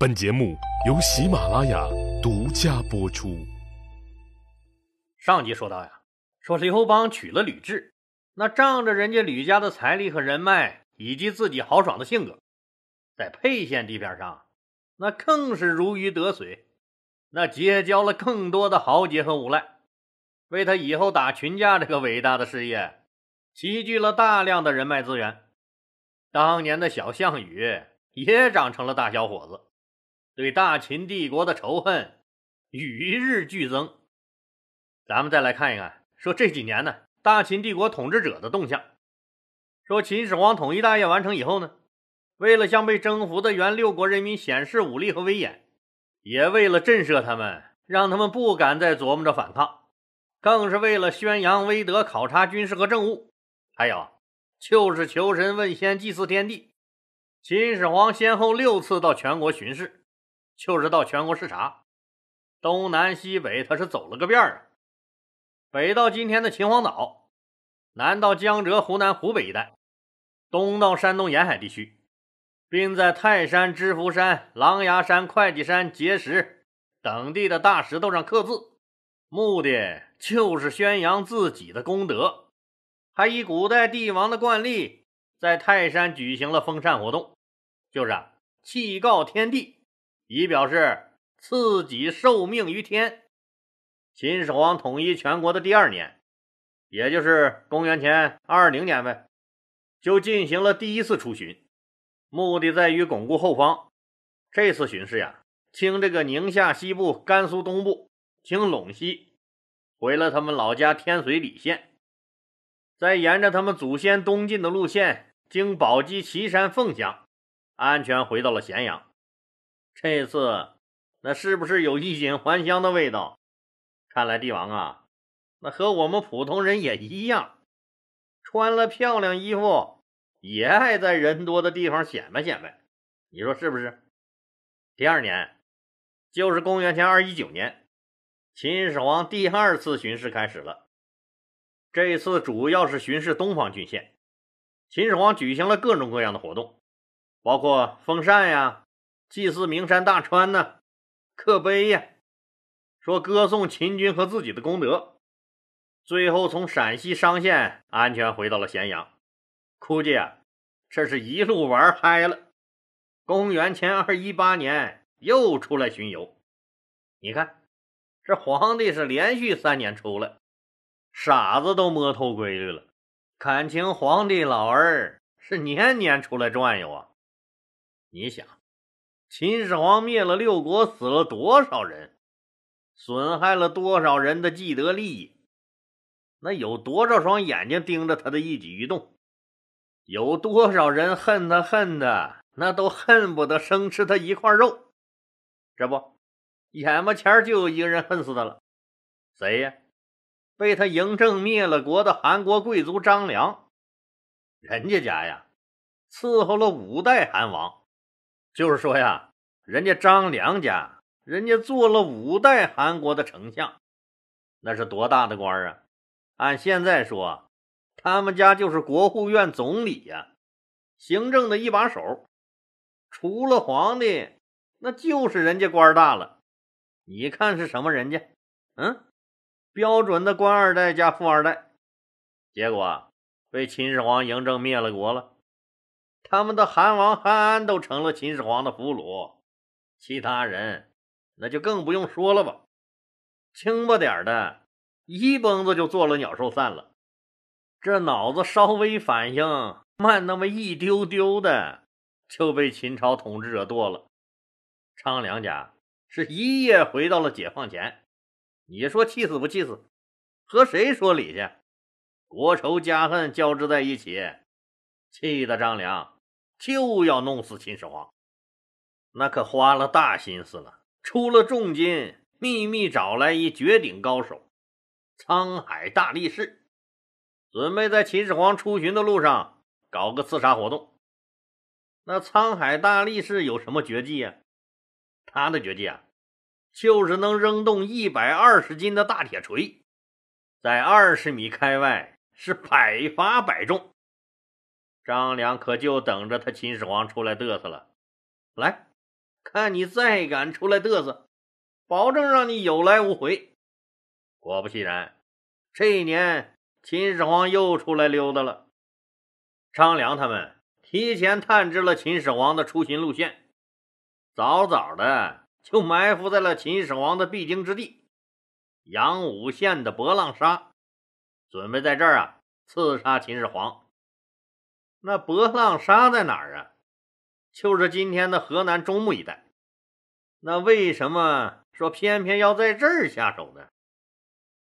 本节目由喜马拉雅独家播出。上集说到呀，说刘邦娶了吕雉，那仗着人家吕家的财力和人脉，以及自己豪爽的性格，在沛县地片上，那更是如鱼得水，那结交了更多的豪杰和无赖，为他以后打群架这个伟大的事业，积聚了大量的人脉资源。当年的小项羽也长成了大小伙子。对大秦帝国的仇恨与日俱增。咱们再来看一看，说这几年呢，大秦帝国统治者的动向。说秦始皇统一大业完成以后呢，为了向被征服的原六国人民显示武力和威严，也为了震慑他们，让他们不敢再琢磨着反抗，更是为了宣扬威德、考察军事和政务，还有就是求神问仙、祭祀天地。秦始皇先后六次到全国巡视。就是到全国视察，东南西北他是走了个遍儿啊。北到今天的秦皇岛，南到江浙、湖南、湖北一带，东到山东沿海地区，并在泰山、芝罘山、狼牙山、会稽山、碣石等地的大石头上刻字，目的就是宣扬自己的功德。还以古代帝王的惯例，在泰山举行了封禅活动，就是啊，祭告天地。以表示自己受命于天。秦始皇统一全国的第二年，也就是公元前二零年呗，就进行了第一次出巡，目的在于巩固后方。这次巡视呀，经这个宁夏西部、甘肃东部，经陇西，回了他们老家天水礼县，再沿着他们祖先东进的路线，经宝鸡、岐山、凤翔，安全回到了咸阳。这次那是不是有衣锦还乡的味道？看来帝王啊，那和我们普通人也一样，穿了漂亮衣服，也爱在人多的地方显摆显摆。你说是不是？第二年，就是公元前二一九年，秦始皇第二次巡视开始了。这次主要是巡视东方郡县，秦始皇举行了各种各样的活动，包括封禅呀。祭祀名山大川呢，刻碑呀，说歌颂秦军和自己的功德。最后从陕西商县安全回到了咸阳，估计啊，这是一路玩嗨了。公元前二一八年又出来巡游，你看这皇帝是连续三年出来，傻子都摸透规律了。感情皇帝老儿是年年出来转悠啊，你想。秦始皇灭了六国，死了多少人，损害了多少人的既得利益？那有多少双眼睛盯着他的一举一动？有多少人恨他恨的那都恨不得生吃他一块肉？这不，眼巴前就有一个人恨死他了，谁呀？被他嬴政灭了国的韩国贵族张良，人家家呀，伺候了五代韩王。就是说呀，人家张良家，人家做了五代韩国的丞相，那是多大的官啊！按现在说，他们家就是国务院总理呀，行政的一把手。除了皇帝，那就是人家官大了。你看是什么人家？嗯，标准的官二代加富二代。结果被秦始皇嬴政灭了国了。他们的韩王韩安都成了秦始皇的俘虏，其他人那就更不用说了吧。轻吧点的，一蹦子就做了鸟兽散了。这脑子稍微反应慢那么一丢丢的，就被秦朝统治者剁了。张良家是一夜回到了解放前，你说气死不气死？和谁说理去？国仇家恨交织在一起。气得张良就要弄死秦始皇，那可花了大心思了，出了重金，秘密找来一绝顶高手——沧海大力士，准备在秦始皇出巡的路上搞个刺杀活动。那沧海大力士有什么绝技呀？他的绝技啊，就是能扔动一百二十斤的大铁锤，在二十米开外是百发百中。张良可就等着他秦始皇出来嘚瑟了。来看你再敢出来嘚瑟，保证让你有来无回。”果不其然，这一年秦始皇又出来溜达了。张良他们提前探知了秦始皇的出行路线，早早的就埋伏在了秦始皇的必经之地——阳武县的博浪沙，准备在这儿啊刺杀秦始皇。那博浪沙在哪儿啊？就是今天的河南中牟一带。那为什么说偏偏要在这儿下手呢？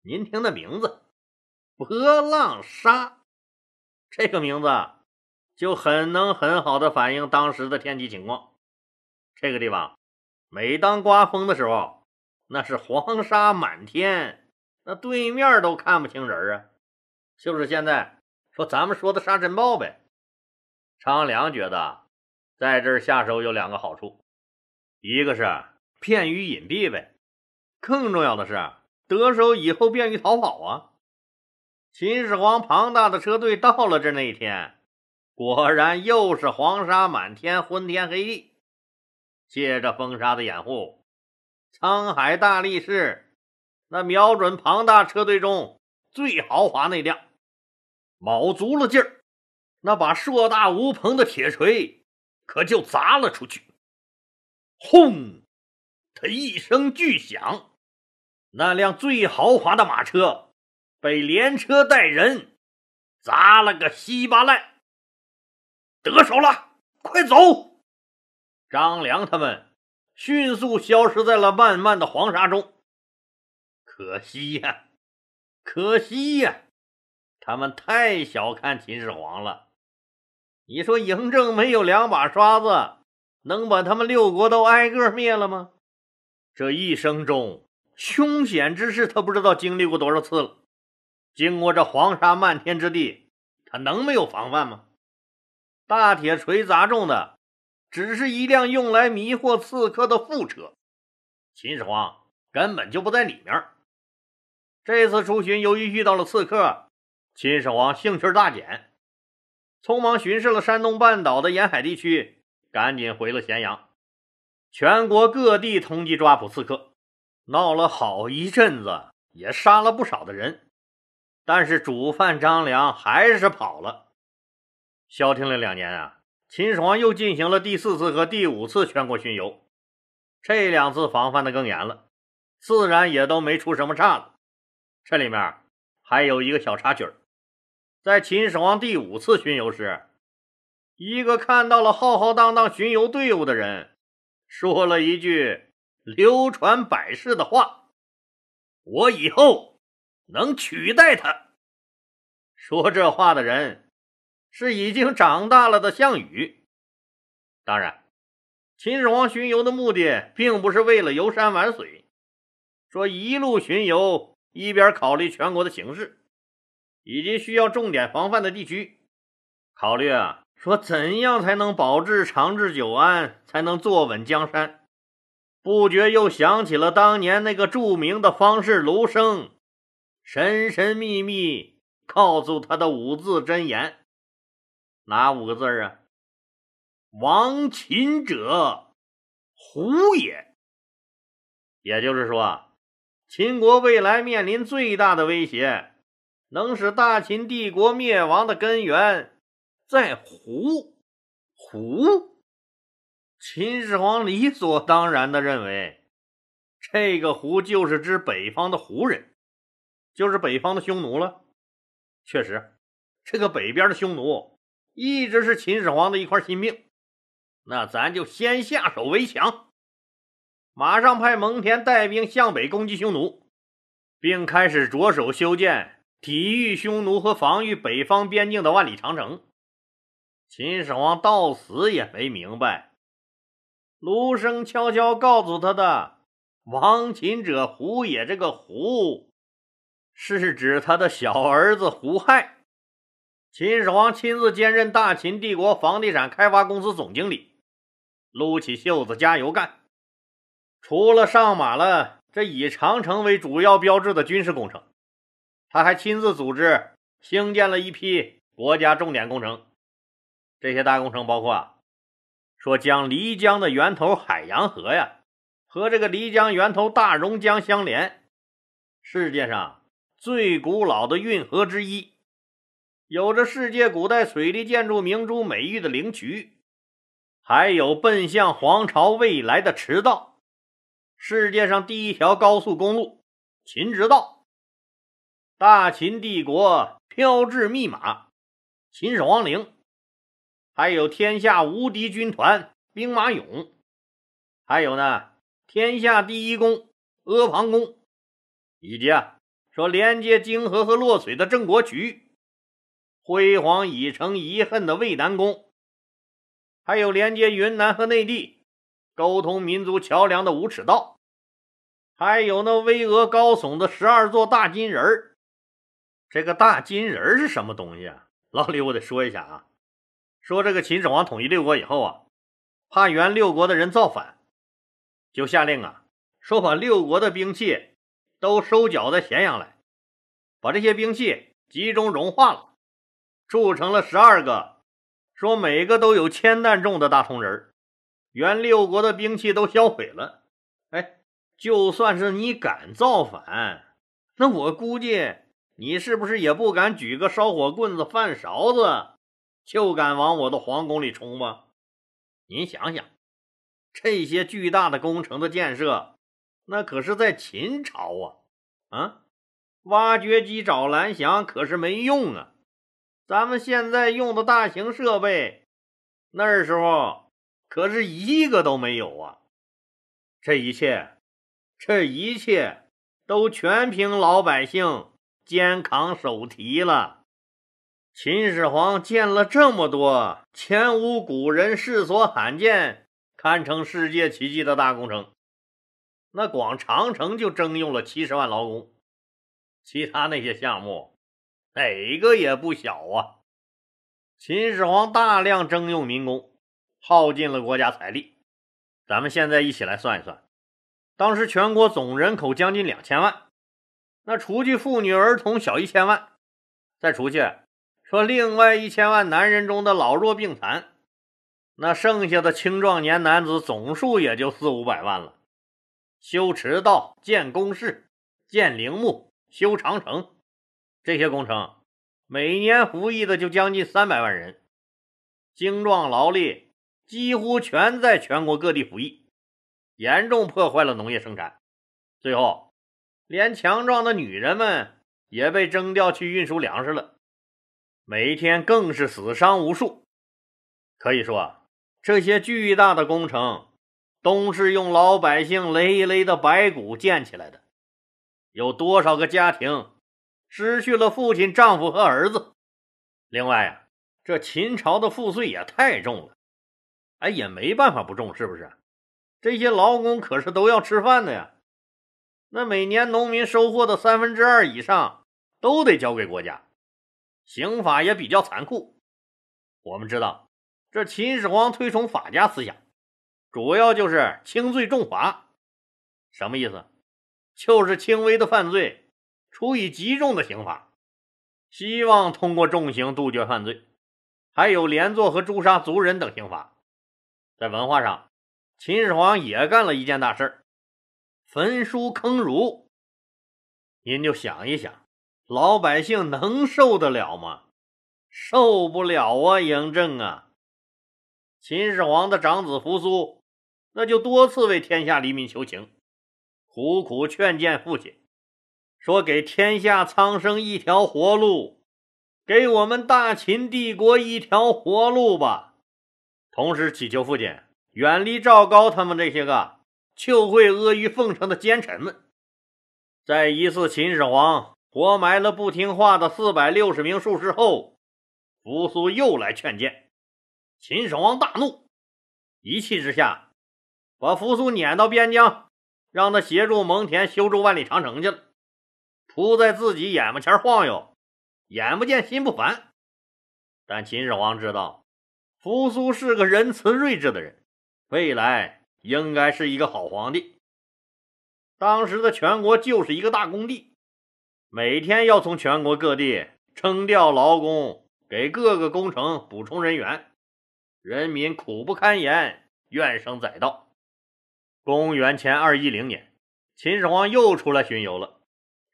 您听那名字，博浪沙，这个名字。就很能很好的反映当时的天气情况。这个地方，每当刮风的时候，那是黄沙满天，那对面都看不清人啊。就是现在说咱们说的沙尘暴呗。张良觉得在这儿下手有两个好处，一个是便于隐蔽呗，更重要的是得手以后便于逃跑啊。秦始皇庞大的车队到了这那一天。果然又是黄沙满天，昏天黑地。借着风沙的掩护，沧海大力士那瞄准庞大车队中最豪华那辆，卯足了劲儿，那把硕大无朋的铁锤可就砸了出去。轰！他一声巨响，那辆最豪华的马车被连车带人砸了个稀巴烂。得手了，快走！张良他们迅速消失在了漫漫的黄沙中。可惜呀，可惜呀，他们太小看秦始皇了。你说嬴政没有两把刷子，能把他们六国都挨个灭了吗？这一生中凶险之事，他不知道经历过多少次了。经过这黄沙漫天之地，他能没有防范吗？大铁锤砸中的只是一辆用来迷惑刺客的副车，秦始皇根本就不在里面。这次出巡，由于遇到了刺客，秦始皇兴趣大减，匆忙巡视了山东半岛的沿海地区，赶紧回了咸阳。全国各地通缉抓捕刺客，闹了好一阵子，也杀了不少的人，但是主犯张良还是跑了。消停了两年啊，秦始皇又进行了第四次和第五次全国巡游，这两次防范的更严了，自然也都没出什么岔子。这里面还有一个小插曲儿在秦始皇第五次巡游时，一个看到了浩浩荡荡巡游队伍的人，说了一句流传百世的话：“我以后能取代他。”说这话的人。是已经长大了的项羽。当然，秦始皇巡游的目的并不是为了游山玩水，说一路巡游，一边考虑全国的形势以及需要重点防范的地区，考虑啊，说怎样才能保质长治久安，才能坐稳江山。不觉又想起了当年那个著名的方士卢生，神神秘秘告诉他的五字真言。哪五个字啊？亡秦者，胡也。也就是说，秦国未来面临最大的威胁，能使大秦帝国灭亡的根源在胡。胡。秦始皇理所当然的认为，这个胡就是指北方的胡人，就是北方的匈奴了。确实，这个北边的匈奴。一直是秦始皇的一块心病，那咱就先下手为强，马上派蒙恬带兵向北攻击匈奴，并开始着手修建抵御匈奴和防御北方边境的万里长城。秦始皇到死也没明白，卢生悄悄告诉他的“亡秦者胡也”这个“胡”，是指他的小儿子胡亥。秦始皇亲自兼任大秦帝国房地产开发公司总经理，撸起袖子加油干。除了上马了这以长城为主要标志的军事工程，他还亲自组织兴建了一批国家重点工程。这些大工程包括说将漓江的源头海洋河呀，和这个漓江源头大榕江相连，世界上最古老的运河之一，有着世界古代水利建筑明珠美誉的灵渠，还有奔向皇朝未来的驰道，世界上第一条高速公路秦直道，大秦帝国标志密码秦始皇陵。还有天下无敌军团兵马俑，还有呢，天下第一宫阿房宫，以及啊，说连接泾河和洛水的郑国渠，辉煌已成遗恨的渭南宫，还有连接云南和内地、沟通民族桥梁的五尺道，还有那巍峨高耸的十二座大金人儿。这个大金人是什么东西啊？老李，我得说一下啊。说这个秦始皇统一六国以后啊，怕原六国的人造反，就下令啊，说把六国的兵器都收缴在咸阳来，把这些兵器集中融化了，铸成了十二个，说每个都有千担重的大铜人原六国的兵器都销毁了。哎，就算是你敢造反，那我估计你是不是也不敢举个烧火棍子、饭勺子？就敢往我的皇宫里冲吗？您想想，这些巨大的工程的建设，那可是在秦朝啊！啊，挖掘机找蓝翔可是没用啊！咱们现在用的大型设备，那时候可是一个都没有啊！这一切，这一切都全凭老百姓肩扛手提了。秦始皇建了这么多前无古人、世所罕见、堪称世界奇迹的大工程，那光长城就征用了七十万劳工，其他那些项目哪个也不小啊！秦始皇大量征用民工，耗尽了国家财力。咱们现在一起来算一算，当时全国总人口将近两千万，那除去妇女儿童小一千万，再除去。说，另外一千万男人中的老弱病残，那剩下的青壮年男子总数也就四五百万了。修驰道、建工事、建陵墓、修长城，这些工程每年服役的就将近三百万人，精壮劳力几乎全在全国各地服役，严重破坏了农业生产。最后，连强壮的女人们也被征调去运输粮食了。每一天更是死伤无数，可以说这些巨大的工程都是用老百姓累累的白骨建起来的。有多少个家庭失去了父亲、丈夫和儿子？另外呀，这秦朝的赋税也太重了，哎，也没办法不重，是不是？这些劳工可是都要吃饭的呀。那每年农民收获的三分之二以上都得交给国家。刑法也比较残酷。我们知道，这秦始皇推崇法家思想，主要就是轻罪重罚。什么意思？就是轻微的犯罪处以极重的刑罚，希望通过重刑杜绝犯罪。还有连坐和诛杀族人等刑罚。在文化上，秦始皇也干了一件大事焚书坑儒。您就想一想。老百姓能受得了吗？受不了啊！嬴政啊，秦始皇的长子扶苏，那就多次为天下黎民求情，苦苦劝谏父亲，说给天下苍生一条活路，给我们大秦帝国一条活路吧。同时祈求父亲远离赵高他们这些个就会阿谀奉承的奸臣们。在一次秦始皇。活埋了不听话的四百六十名术士后，扶苏又来劝谏。秦始皇大怒，一气之下，把扶苏撵到边疆，让他协助蒙恬修筑万里长城去了。扑在自己眼巴前晃悠，眼不见心不烦。但秦始皇知道，扶苏是个仁慈睿智的人，未来应该是一个好皇帝。当时的全国就是一个大工地。每天要从全国各地征调劳工，给各个工程补充人员。人民苦不堪言，怨声载道。公元前二一零年，秦始皇又出来巡游了，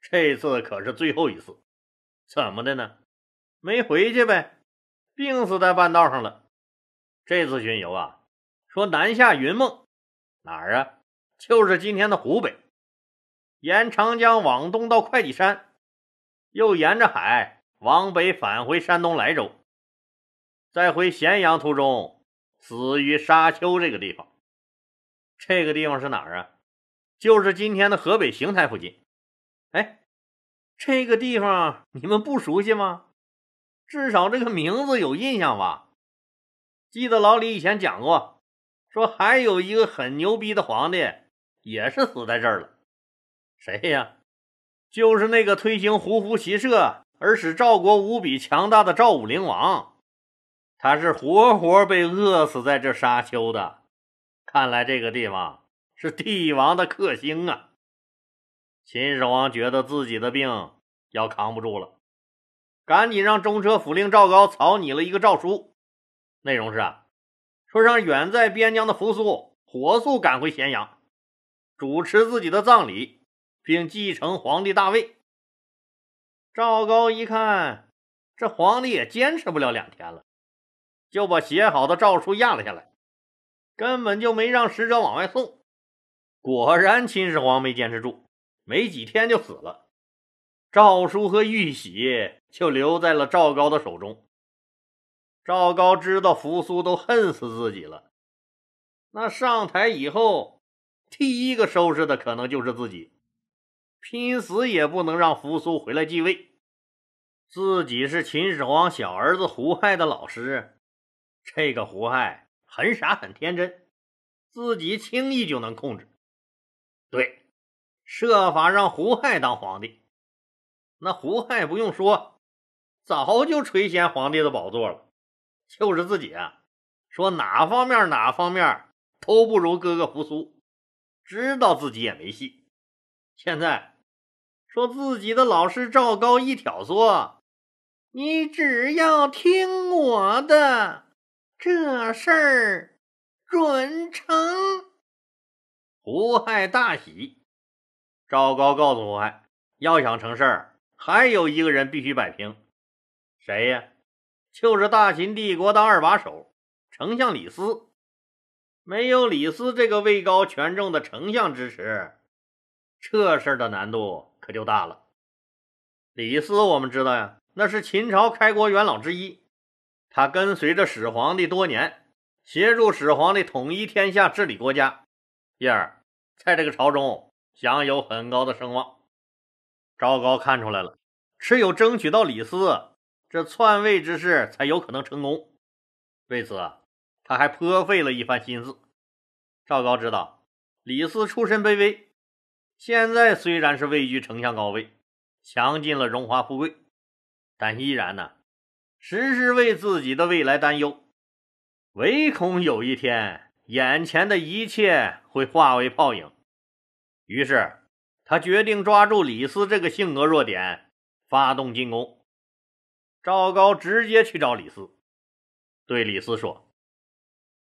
这次可是最后一次。怎么的呢？没回去呗，病死在半道上了。这次巡游啊，说南下云梦，哪儿啊？就是今天的湖北，沿长江往东到会稽山，又沿着海往北返回山东莱州，在回咸阳途中死于沙丘这个地方。这个地方是哪儿啊？就是今天的河北邢台附近。哎，这个地方你们不熟悉吗？至少这个名字有印象吧？记得老李以前讲过，说还有一个很牛逼的皇帝。也是死在这儿了，谁呀？就是那个推行胡服骑射而使赵国无比强大的赵武灵王，他是活活被饿死在这沙丘的。看来这个地方是帝王的克星啊！秦始皇觉得自己的病要扛不住了，赶紧让中车府令赵高草拟了一个诏书，内容是啊，说让远在边疆的扶苏火速赶回咸阳。主持自己的葬礼，并继承皇帝大位。赵高一看，这皇帝也坚持不了两天了，就把写好的诏书压了下来，根本就没让使者往外送。果然，秦始皇没坚持住，没几天就死了。诏书和玉玺就留在了赵高的手中。赵高知道扶苏都恨死自己了，那上台以后。第一个收拾的可能就是自己，拼死也不能让扶苏回来继位。自己是秦始皇小儿子胡亥的老师，这个胡亥很傻很天真，自己轻易就能控制。对，设法让胡亥当皇帝。那胡亥不用说，早就垂涎皇帝的宝座了。就是自己啊，说哪方面哪方面都不如哥哥扶苏。知道自己也没戏，现在说自己的老师赵高一挑唆，你只要听我的，这事儿准成。胡亥大喜，赵高告诉胡亥，要想成事儿，还有一个人必须摆平，谁呀？就是大秦帝国的二把手，丞相李斯。没有李斯这个位高权重的丞相支持，这事儿的难度可就大了。李斯我们知道呀，那是秦朝开国元老之一，他跟随着始皇帝多年，协助始皇帝统一天下、治理国家，因而在这个朝中享有很高的声望。赵高看出来了，只有争取到李斯，这篡位之事才有可能成功。为此。他还颇费了一番心思。赵高知道李斯出身卑微，现在虽然是位居丞相高位，享尽了荣华富贵，但依然呢，时时为自己的未来担忧，唯恐有一天眼前的一切会化为泡影。于是，他决定抓住李斯这个性格弱点，发动进攻。赵高直接去找李斯，对李斯说。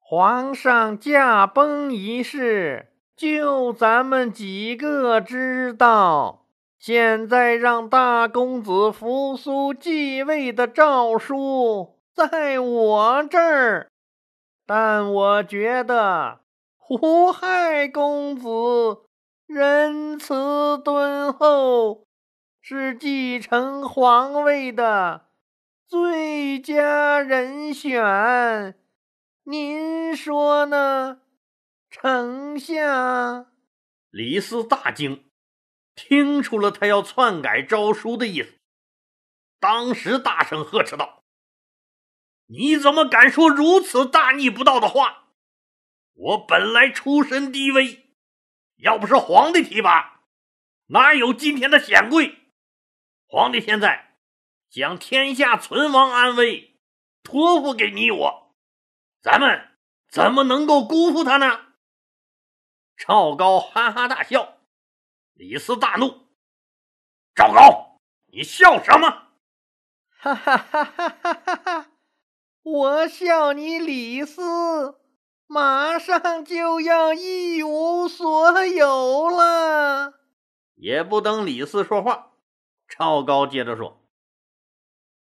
皇上驾崩一事，就咱们几个知道。现在让大公子扶苏继位的诏书在我这儿，但我觉得胡亥公子仁慈敦厚，是继承皇位的最佳人选。您说呢，丞相？李斯大惊，听出了他要篡改诏书的意思，当时大声呵斥道：“你怎么敢说如此大逆不道的话？我本来出身低微，要不是皇帝提拔，哪有今天的显贵？皇帝现在将天下存亡安危托付给你我。”咱们怎么能够辜负他呢？赵高哈哈大笑，李斯大怒：“赵高，你笑什么？”哈哈哈哈哈哈！我笑你李斯马上就要一无所有了。也不等李斯说话，赵高接着说：“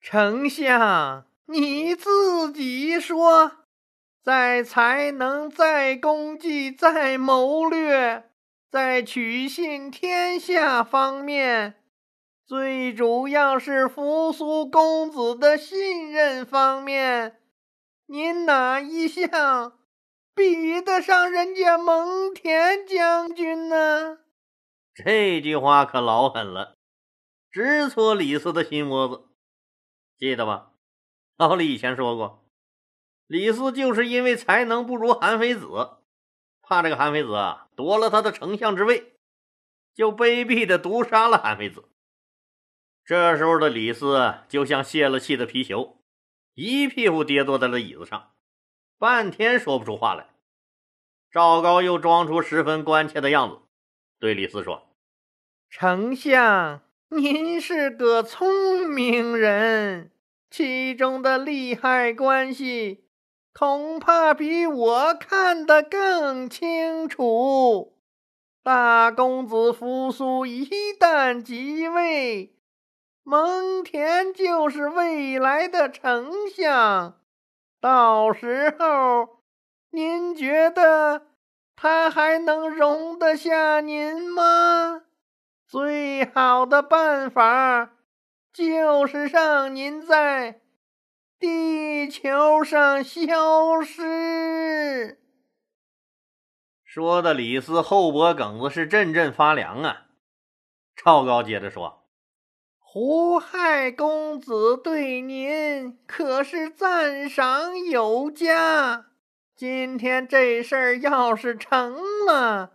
丞相，你自己说，在才能，在功绩，在谋略，在取信天下方面，最主要是扶苏公子的信任方面，您哪一项比得上人家蒙恬将军呢？”这句话可老狠了，直戳李斯的心窝子。记得吧？老李以前说过，李斯就是因为才能不如韩非子，怕这个韩非子啊夺了他的丞相之位，就卑鄙的毒杀了韩非子。这时候的李斯就像泄了气的皮球，一屁股跌坐在了椅子上，半天说不出话来。赵高又装出十分关切的样子。对李斯说：“丞相，您是个聪明人，其中的利害关系恐怕比我看得更清楚。大公子扶苏一旦即位，蒙恬就是未来的丞相，到时候您觉得？”他还能容得下您吗？最好的办法就是让您在地球上消失。说的李斯后脖梗子是阵阵发凉啊！赵高接着说：“胡亥公子对您可是赞赏有加。”今天这事儿要是成了，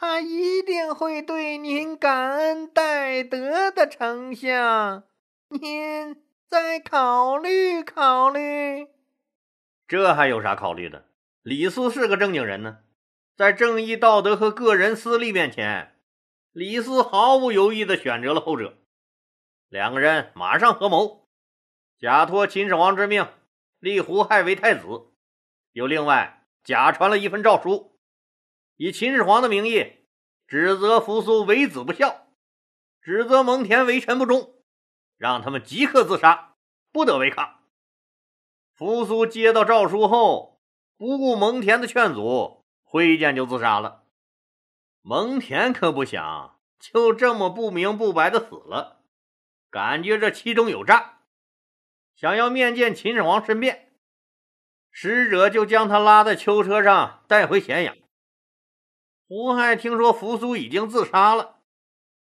他一定会对您感恩戴德的，丞相，您再考虑考虑。这还有啥考虑的？李斯是个正经人呢，在正义、道德和个人私利面前，李斯毫不犹豫地选择了后者。两个人马上合谋，假托秦始皇之命，立胡亥为太子。又另外假传了一份诏书，以秦始皇的名义指责扶苏为子不孝，指责蒙恬为臣不忠，让他们即刻自杀，不得违抗。扶苏接到诏书后，不顾蒙恬的劝阻，挥剑就自杀了。蒙恬可不想就这么不明不白的死了，感觉这其中有诈，想要面见秦始皇申辩。使者就将他拉在囚车上带回咸阳。胡亥听说扶苏已经自杀了，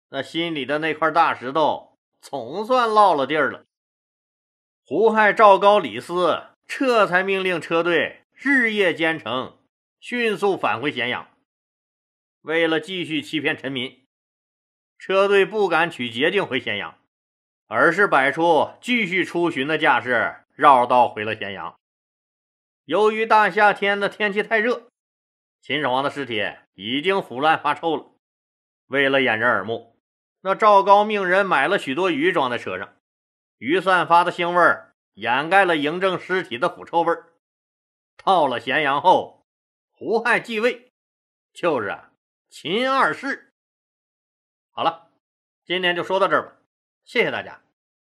那心里的那块大石头总算落了地儿了。胡亥、赵高、李斯这才命令车队日夜兼程，迅速返回咸阳。为了继续欺骗臣民，车队不敢取捷径回咸阳，而是摆出继续出巡的架势，绕道回了咸阳。由于大夏天的天气太热，秦始皇的尸体已经腐烂发臭了。为了掩人耳目，那赵高命人买了许多鱼装在车上，鱼散发的腥味掩盖了嬴政尸体的腐臭味。到了咸阳后，胡亥继位，就是啊秦二世。好了，今天就说到这儿吧，谢谢大家。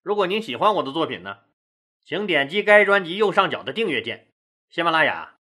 如果您喜欢我的作品呢，请点击该专辑右上角的订阅键。喜马拉雅